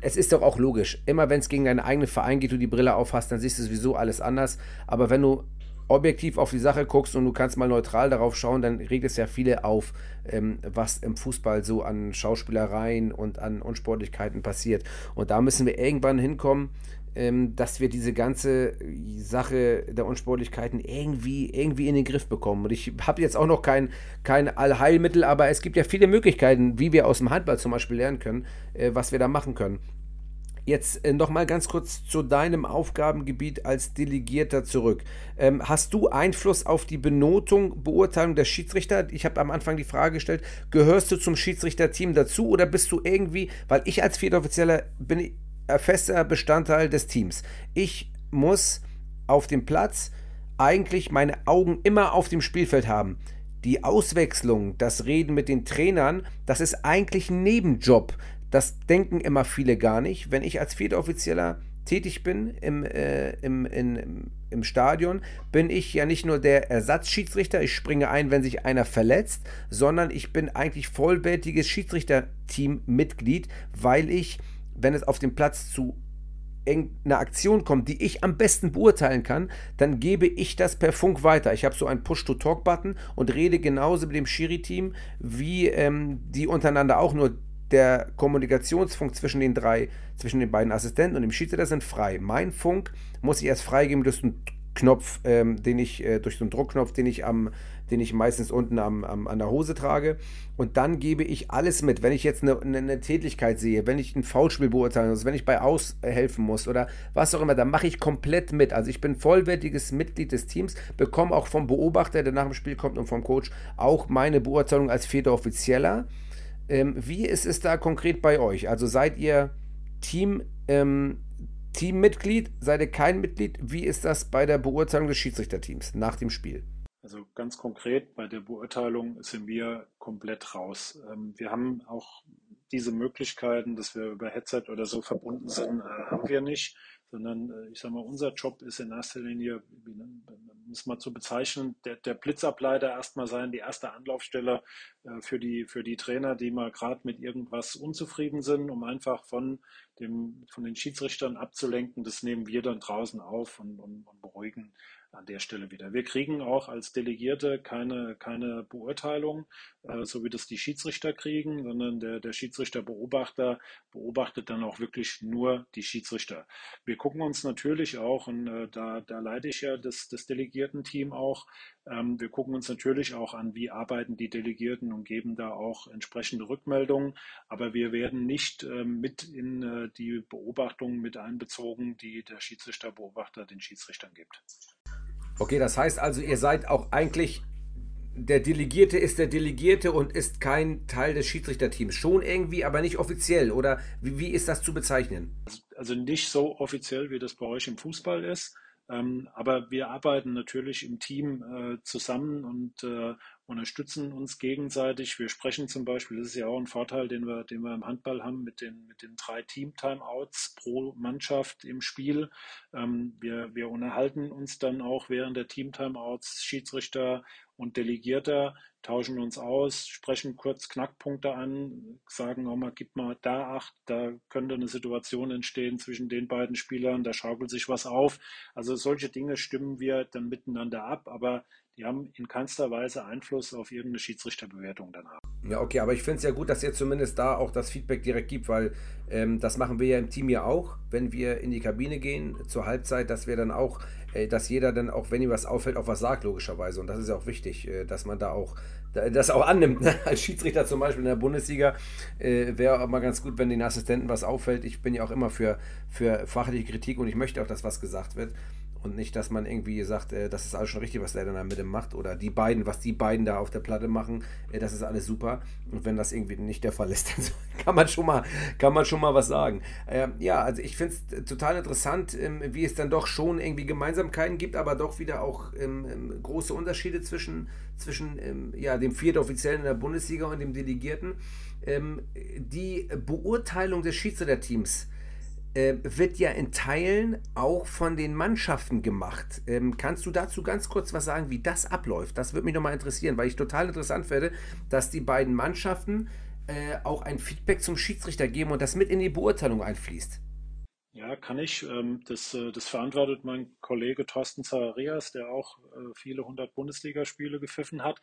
es ist doch auch logisch. Immer wenn es gegen deinen eigenen Verein geht, du die Brille aufhast, dann siehst du sowieso alles anders. Aber wenn du objektiv auf die Sache guckst und du kannst mal neutral darauf schauen, dann regt es ja viele auf, ähm, was im Fußball so an Schauspielereien und an Unsportlichkeiten passiert. Und da müssen wir irgendwann hinkommen, dass wir diese ganze Sache der Unsportlichkeiten irgendwie, irgendwie in den Griff bekommen. Und ich habe jetzt auch noch kein, kein Allheilmittel, aber es gibt ja viele Möglichkeiten, wie wir aus dem Handball zum Beispiel lernen können, äh, was wir da machen können. Jetzt äh, noch mal ganz kurz zu deinem Aufgabengebiet als Delegierter zurück. Ähm, hast du Einfluss auf die Benotung, Beurteilung der Schiedsrichter? Ich habe am Anfang die Frage gestellt, gehörst du zum Schiedsrichterteam dazu oder bist du irgendwie, weil ich als Viertoffizieller bin fester Bestandteil des Teams. Ich muss auf dem Platz eigentlich meine Augen immer auf dem Spielfeld haben. Die Auswechslung, das Reden mit den Trainern, das ist eigentlich ein Nebenjob. Das denken immer viele gar nicht. Wenn ich als Viertoffizieller tätig bin im, äh, im, in, im Stadion, bin ich ja nicht nur der Ersatzschiedsrichter, ich springe ein, wenn sich einer verletzt, sondern ich bin eigentlich vollwertiges Schiedsrichterteam-Mitglied, weil ich wenn es auf dem Platz zu einer Aktion kommt, die ich am besten beurteilen kann, dann gebe ich das per Funk weiter. Ich habe so einen Push-to-Talk-Button und rede genauso mit dem Schiri-Team, wie ähm, die untereinander auch nur der Kommunikationsfunk zwischen den drei, zwischen den beiden Assistenten und dem Schiedsrichter sind frei. Mein Funk muss ich erst freigeben durch einen Knopf, ähm, den ich, äh, durch so einen Druckknopf, den ich am, den ich meistens unten am, am, an der Hose trage. Und dann gebe ich alles mit. Wenn ich jetzt eine, eine, eine Tätigkeit sehe, wenn ich ein Foulspiel beurteilen muss, wenn ich bei Aushelfen muss oder was auch immer, dann mache ich komplett mit. Also ich bin vollwertiges Mitglied des Teams, bekomme auch vom Beobachter, der nach dem Spiel kommt und vom Coach, auch meine Beurteilung als vierter Offizieller. Ähm, wie ist es da konkret bei euch? Also seid ihr Team, ähm, Teammitglied? Seid ihr kein Mitglied? Wie ist das bei der Beurteilung des Schiedsrichterteams nach dem Spiel? Also ganz konkret bei der Beurteilung sind wir komplett raus. Ähm, wir haben auch diese Möglichkeiten, dass wir über Headset oder so verbunden sind, äh, haben wir nicht, sondern äh, ich sage mal, unser Job ist in erster Linie, es mal zu bezeichnen, der, der Blitzableiter erstmal sein, die erste Anlaufstelle äh, für, die, für die Trainer, die mal gerade mit irgendwas unzufrieden sind, um einfach von, dem, von den Schiedsrichtern abzulenken. Das nehmen wir dann draußen auf und, und, und beruhigen an der Stelle wieder. Wir kriegen auch als Delegierte keine, keine Beurteilung, äh, so wie das die Schiedsrichter kriegen, sondern der, der Schiedsrichterbeobachter beobachtet dann auch wirklich nur die Schiedsrichter. Wir gucken uns natürlich auch, und äh, da, da leite ich ja das, das Delegierten-Team auch, ähm, wir gucken uns natürlich auch an, wie arbeiten die Delegierten und geben da auch entsprechende Rückmeldungen. Aber wir werden nicht ähm, mit in äh, die Beobachtungen mit einbezogen, die der Schiedsrichterbeobachter den Schiedsrichtern gibt. Okay, das heißt also, ihr seid auch eigentlich, der Delegierte ist der Delegierte und ist kein Teil des Schiedsrichterteams. Schon irgendwie, aber nicht offiziell. Oder wie, wie ist das zu bezeichnen? Also nicht so offiziell, wie das bei euch im Fußball ist. Ähm, aber wir arbeiten natürlich im Team äh, zusammen und äh, unterstützen uns gegenseitig. Wir sprechen zum Beispiel, das ist ja auch ein Vorteil, den wir, den wir im Handball haben, mit den, mit den drei Team-Timeouts pro Mannschaft im Spiel. Ähm, wir, wir unterhalten uns dann auch während der Team-Timeouts, Schiedsrichter und Delegierter, tauschen uns aus, sprechen kurz Knackpunkte an, sagen auch mal, gib mal da acht, da könnte eine Situation entstehen zwischen den beiden Spielern, da schaukelt sich was auf. Also solche Dinge stimmen wir dann miteinander ab, aber die haben in keinster Weise Einfluss auf irgendeine Schiedsrichterbewertung danach. Ja, okay, aber ich finde es ja gut, dass ihr zumindest da auch das Feedback direkt gibt, weil ähm, das machen wir ja im Team ja auch, wenn wir in die Kabine gehen zur Halbzeit, dass wir dann auch, äh, dass jeder dann auch, wenn ihm was auffällt, auch was sagt, logischerweise. Und das ist ja auch wichtig, äh, dass man da auch das auch annimmt. Ne? Als Schiedsrichter zum Beispiel in der Bundesliga äh, wäre auch mal ganz gut, wenn den Assistenten was auffällt. Ich bin ja auch immer für, für fachliche Kritik und ich möchte auch, dass was gesagt wird. Und nicht, dass man irgendwie sagt, äh, das ist alles schon richtig, was der dann da mit dem macht. Oder die beiden, was die beiden da auf der Platte machen, äh, das ist alles super. Und wenn das irgendwie nicht der Fall ist, dann kann man schon mal, kann man schon mal was sagen. Äh, ja, also ich finde es total interessant, ähm, wie es dann doch schon irgendwie Gemeinsamkeiten gibt, aber doch wieder auch ähm, ähm große Unterschiede zwischen, zwischen ähm, ja, dem Viertoffiziellen in der Bundesliga und dem Delegierten. Ähm, die Beurteilung des Schiedsrichterteams äh, wird ja in Teilen auch von den Mannschaften gemacht. Ähm, kannst du dazu ganz kurz was sagen, wie das abläuft? Das würde mich nochmal interessieren, weil ich total interessant werde, dass die beiden Mannschaften äh, auch ein Feedback zum Schiedsrichter geben und das mit in die Beurteilung einfließt. Ja, kann ich. Ähm, das, äh, das verantwortet mein Kollege Thorsten Zacharias, der auch äh, viele hundert Bundesligaspiele gepfiffen hat.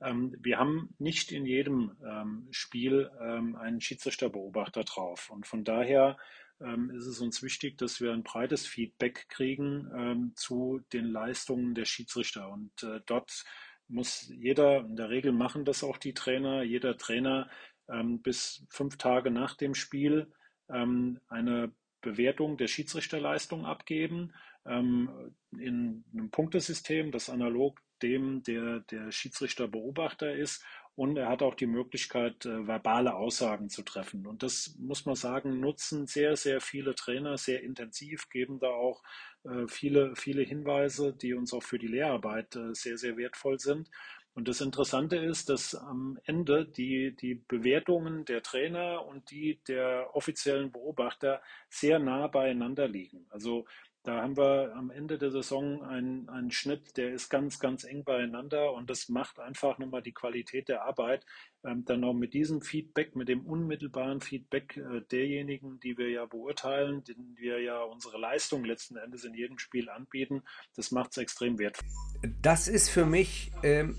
Ähm, wir haben nicht in jedem ähm, Spiel einen Schiedsrichterbeobachter drauf. Und von daher ist es uns wichtig, dass wir ein breites Feedback kriegen ähm, zu den Leistungen der Schiedsrichter. Und äh, dort muss jeder, in der Regel machen das auch die Trainer, jeder Trainer ähm, bis fünf Tage nach dem Spiel ähm, eine Bewertung der Schiedsrichterleistung abgeben ähm, in einem Punktesystem, das analog dem der, der Schiedsrichterbeobachter ist und er hat auch die Möglichkeit, äh, verbale Aussagen zu treffen. Und das muss man sagen, nutzen sehr, sehr viele Trainer sehr intensiv, geben da auch äh, viele, viele Hinweise, die uns auch für die Lehrarbeit äh, sehr, sehr wertvoll sind. Und das Interessante ist, dass am Ende die, die Bewertungen der Trainer und die der offiziellen Beobachter sehr nah beieinander liegen. Also da haben wir am Ende der Saison einen, einen Schnitt, der ist ganz, ganz eng beieinander und das macht einfach nochmal die Qualität der Arbeit. Ähm, dann auch mit diesem Feedback, mit dem unmittelbaren Feedback äh, derjenigen, die wir ja beurteilen, denen wir ja unsere Leistung letzten Endes in jedem Spiel anbieten, das macht es extrem wertvoll. Das ist für mich ähm,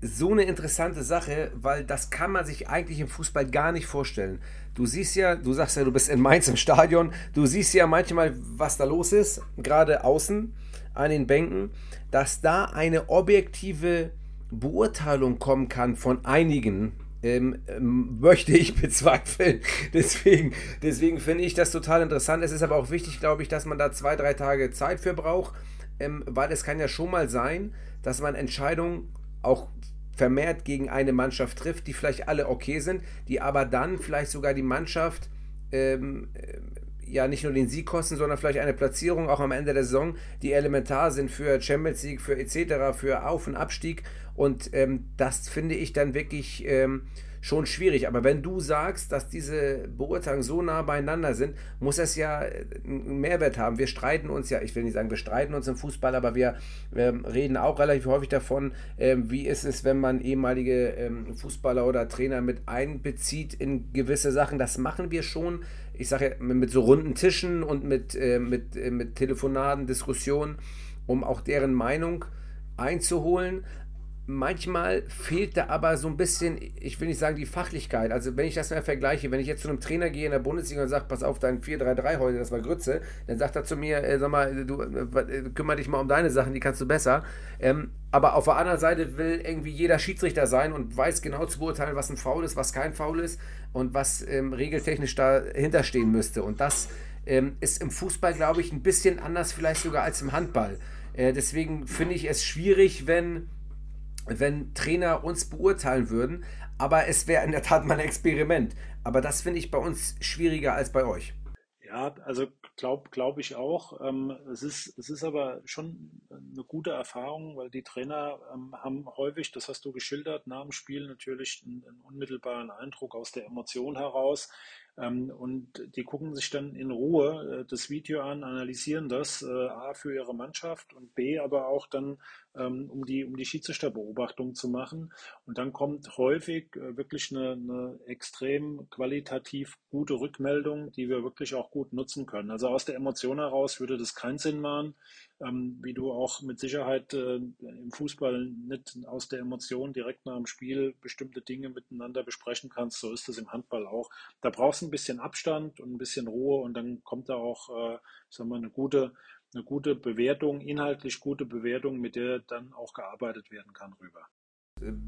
so eine interessante Sache, weil das kann man sich eigentlich im Fußball gar nicht vorstellen. Du siehst ja, du sagst ja, du bist in Mainz im Stadion, du siehst ja manchmal, was da los ist, gerade außen an den Bänken, dass da eine objektive Beurteilung kommen kann von einigen, ähm, ähm, möchte ich bezweifeln. Deswegen, deswegen finde ich das total interessant. Es ist aber auch wichtig, glaube ich, dass man da zwei, drei Tage Zeit für braucht, ähm, weil es kann ja schon mal sein, dass man Entscheidungen auch vermehrt gegen eine Mannschaft trifft, die vielleicht alle okay sind, die aber dann vielleicht sogar die Mannschaft ähm, äh, ja nicht nur den Sieg kosten, sondern vielleicht eine Platzierung auch am Ende der Saison, die elementar sind für Champions League, für etc., für Auf- und Abstieg. Und ähm, das finde ich dann wirklich ähm, schon schwierig. Aber wenn du sagst, dass diese Beurteilungen so nah beieinander sind, muss es ja äh, einen Mehrwert haben. Wir streiten uns ja, ich will nicht sagen, wir streiten uns im Fußball, aber wir ähm, reden auch relativ häufig davon, ähm, wie ist es, wenn man ehemalige ähm, Fußballer oder Trainer mit einbezieht in gewisse Sachen. Das machen wir schon. Ich sage ja, mit so runden Tischen und mit, äh, mit, äh, mit Telefonaten, Diskussionen. um auch deren Meinung einzuholen. Manchmal fehlt da aber so ein bisschen, ich will nicht sagen die Fachlichkeit. Also wenn ich das mal vergleiche, wenn ich jetzt zu einem Trainer gehe in der Bundesliga und sage, pass auf, dein 4-3-3 heute, das war Grütze, dann sagt er zu mir, äh, sag mal, du äh, kümmere dich mal um deine Sachen, die kannst du besser. Ähm, aber auf der anderen Seite will irgendwie jeder Schiedsrichter sein und weiß genau zu beurteilen, was ein Foul ist, was kein Foul ist und was ähm, regeltechnisch dahinter stehen müsste. Und das ähm, ist im Fußball, glaube ich, ein bisschen anders vielleicht sogar als im Handball. Äh, deswegen finde ich es schwierig, wenn wenn Trainer uns beurteilen würden. Aber es wäre in der Tat mal ein Experiment. Aber das finde ich bei uns schwieriger als bei euch. Ja, also glaube glaub ich auch. Ähm, es, ist, es ist aber schon eine gute Erfahrung, weil die Trainer ähm, haben häufig, das hast du geschildert, nach dem Spiel natürlich einen, einen unmittelbaren Eindruck aus der Emotion heraus. Ähm, und die gucken sich dann in Ruhe äh, das Video an, analysieren das, äh, A für ihre Mannschaft und B aber auch dann, ähm, um die, um die Schiedsrichterbeobachtung zu machen. Und dann kommt häufig äh, wirklich eine, eine extrem qualitativ gute Rückmeldung, die wir wirklich auch gut nutzen können. Also aus der Emotion heraus würde das keinen Sinn machen, ähm, wie du auch mit Sicherheit im Fußball nicht aus der Emotion direkt nach dem Spiel bestimmte Dinge miteinander besprechen kannst. So ist es im Handball auch. Da brauchst du ein bisschen Abstand und ein bisschen Ruhe und dann kommt da auch, äh, sagen wir, eine gute, eine gute Bewertung, inhaltlich gute Bewertung, mit der dann auch gearbeitet werden kann rüber.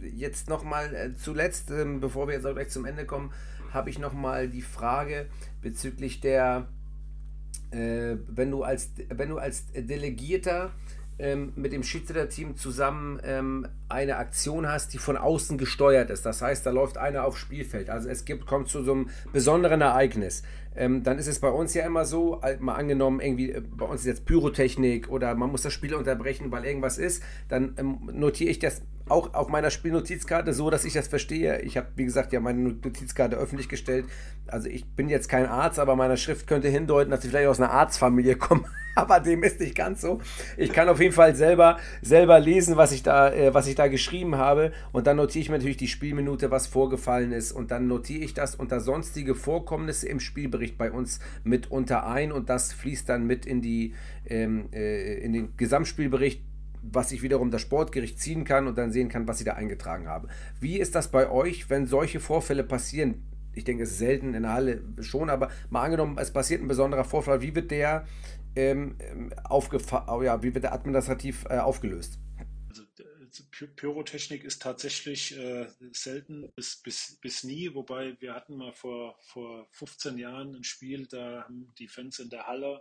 Jetzt nochmal äh, zuletzt, ähm, bevor wir jetzt auch gleich zum Ende kommen, habe ich nochmal die Frage bezüglich der äh, wenn, du als, wenn du als Delegierter ähm, mit dem Schiedsrichterteam zusammen ähm, eine Aktion hast, die von außen gesteuert ist. Das heißt, da läuft einer aufs Spielfeld. Also es gibt, kommt zu so einem besonderen Ereignis. Ähm, dann ist es bei uns ja immer so, mal angenommen, irgendwie, äh, bei uns ist jetzt Pyrotechnik oder man muss das Spiel unterbrechen, weil irgendwas ist, dann ähm, notiere ich das auch auf meiner Spielnotizkarte so, dass ich das verstehe. Ich habe, wie gesagt, ja meine Notizkarte öffentlich gestellt. Also ich bin jetzt kein Arzt, aber meine Schrift könnte hindeuten, dass ich vielleicht aus einer Arztfamilie komme. aber dem ist nicht ganz so. Ich kann auf jeden Fall selber, selber lesen, was ich, da, äh, was ich da geschrieben habe. Und dann notiere ich mir natürlich die Spielminute, was vorgefallen ist. Und dann notiere ich das unter sonstige Vorkommnisse im Spielbericht bei uns mit unter ein. Und das fließt dann mit in, die, ähm, äh, in den Gesamtspielbericht was ich wiederum das Sportgericht ziehen kann und dann sehen kann, was sie da eingetragen haben. Wie ist das bei euch, wenn solche Vorfälle passieren? Ich denke, es ist selten in der Halle schon, aber mal angenommen, es passiert ein besonderer Vorfall, wie wird der, ähm, oh ja, wie wird der administrativ äh, aufgelöst? Also, Pyrotechnik ist tatsächlich äh, selten bis, bis, bis nie, wobei wir hatten mal vor, vor 15 Jahren ein Spiel, da haben die Fans in der Halle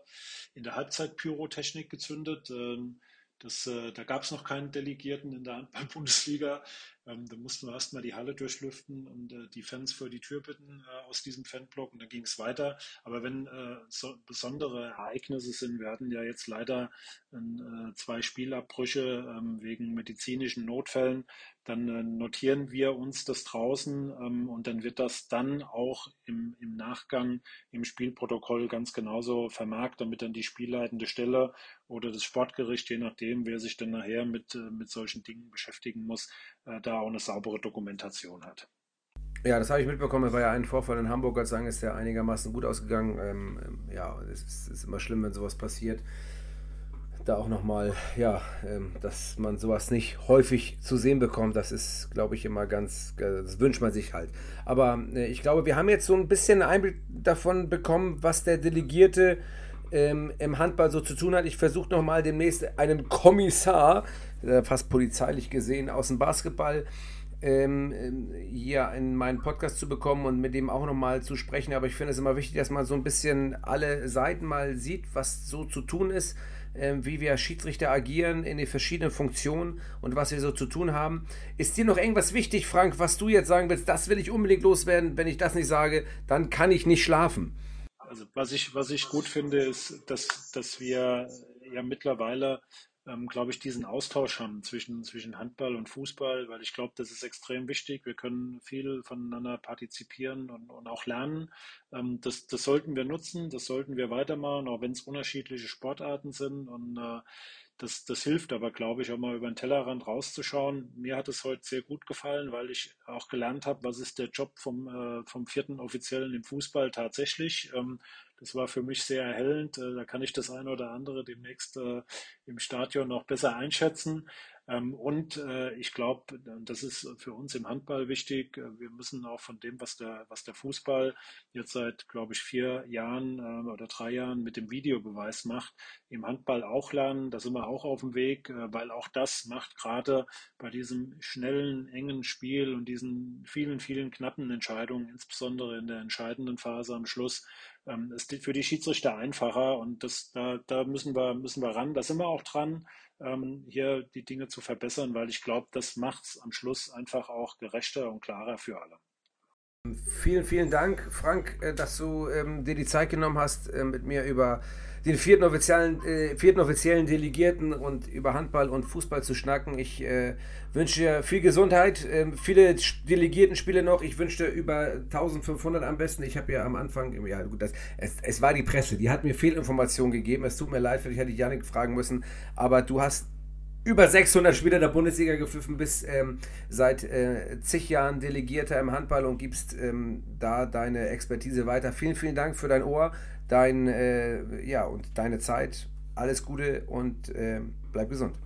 in der Halbzeit Pyrotechnik gezündet. Ähm, das, äh, da gab es noch keinen Delegierten in der Handball-Bundesliga. Ähm, da mussten wir erstmal die Halle durchlüften und äh, die Fans vor die Tür bitten äh, aus diesem Fanblock und dann ging es weiter. Aber wenn äh, so besondere Ereignisse sind, wir hatten ja jetzt leider äh, zwei Spielabbrüche ähm, wegen medizinischen Notfällen, dann äh, notieren wir uns das draußen ähm, und dann wird das dann auch im, im Nachgang im Spielprotokoll ganz genauso vermerkt, damit dann die spielleitende Stelle oder das Sportgericht, je nachdem, wer sich dann nachher mit, äh, mit solchen Dingen beschäftigen muss, äh, da auch eine saubere Dokumentation hat. Ja, das habe ich mitbekommen. Es war ja ein Vorfall in Hamburg, Gott sei Dank ist der einigermaßen gut ausgegangen. Ähm, ähm, ja, es ist, ist, immer schlimm, wenn sowas passiert. Da auch nochmal, ja, ähm, dass man sowas nicht häufig zu sehen bekommt, das ist, glaube ich, immer ganz, äh, das wünscht man sich halt. Aber äh, ich glaube, wir haben jetzt so ein bisschen Einblick davon bekommen, was der Delegierte ähm, im Handball so zu tun hat. Ich versuche nochmal demnächst einen Kommissar, fast polizeilich gesehen, aus dem Basketball ähm, ähm, hier in meinen Podcast zu bekommen und mit dem auch nochmal zu sprechen. Aber ich finde es immer wichtig, dass man so ein bisschen alle Seiten mal sieht, was so zu tun ist, äh, wie wir Schiedsrichter agieren in den verschiedenen Funktionen und was wir so zu tun haben. Ist dir noch irgendwas wichtig, Frank, was du jetzt sagen willst? Das will ich unbedingt loswerden. Wenn ich das nicht sage, dann kann ich nicht schlafen. Also was ich, was ich gut finde, ist, dass, dass wir ja mittlerweile, ähm, glaube ich, diesen Austausch haben zwischen, zwischen Handball und Fußball, weil ich glaube, das ist extrem wichtig. Wir können viel voneinander partizipieren und, und auch lernen. Ähm, das, das sollten wir nutzen, das sollten wir weitermachen, auch wenn es unterschiedliche Sportarten sind. Und äh, das, das hilft aber, glaube ich, auch mal über den Tellerrand rauszuschauen. Mir hat es heute sehr gut gefallen, weil ich auch gelernt habe, was ist der Job vom, äh, vom vierten Offiziellen im Fußball tatsächlich. Ähm, das war für mich sehr erhellend. Äh, da kann ich das eine oder andere demnächst äh, im Stadion noch besser einschätzen. Ähm, und äh, ich glaube, das ist für uns im Handball wichtig. Wir müssen auch von dem, was der, was der Fußball jetzt seit, glaube ich, vier Jahren oder drei Jahren mit dem Videobeweis macht, im Handball auch lernen. Da sind wir auch auf dem Weg, weil auch das macht gerade bei diesem schnellen, engen Spiel und diesen vielen, vielen knappen Entscheidungen, insbesondere in der entscheidenden Phase am Schluss, ähm, ist für die Schiedsrichter einfacher und das, da, da müssen wir, müssen wir ran. Da sind wir auch dran, ähm, hier die Dinge zu verbessern, weil ich glaube, das macht es am Schluss einfach auch gerechter und klarer für alle. Vielen, vielen Dank, Frank, äh, dass du ähm, dir die Zeit genommen hast, äh, mit mir über den vierten offiziellen, äh, vierten offiziellen Delegierten und über Handball und Fußball zu schnacken. Ich äh, wünsche dir viel Gesundheit, äh, viele Delegierten-Spiele noch. Ich wünsche dir über 1500 am besten. Ich habe ja am Anfang, ja gut, das, es, es war die Presse, die hat mir Fehlinformationen gegeben. Es tut mir leid, vielleicht hätte ich Janik fragen müssen, aber du hast über 600 Spieler der Bundesliga gepfiffen, bist ähm, seit äh, zig Jahren Delegierter im Handball und gibst ähm, da deine Expertise weiter. Vielen, vielen Dank für dein Ohr, dein, äh, ja, und deine Zeit. Alles Gute und äh, bleib gesund.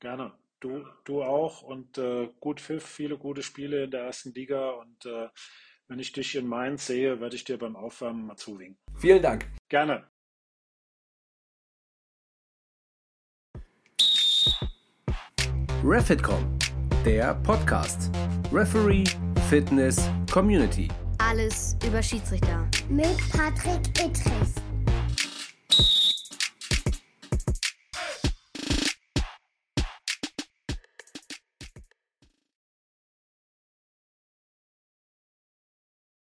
Gerne. Du, du auch und äh, gut Pfiff, viele gute Spiele in der ersten Liga und äh, wenn ich dich in Mainz sehe, werde ich dir beim Aufwärmen mal zuwinken. Vielen Dank. Gerne. Refitcom, der Podcast. Referee, Fitness, Community. Alles über Schiedsrichter. Mit Patrick Ittrich.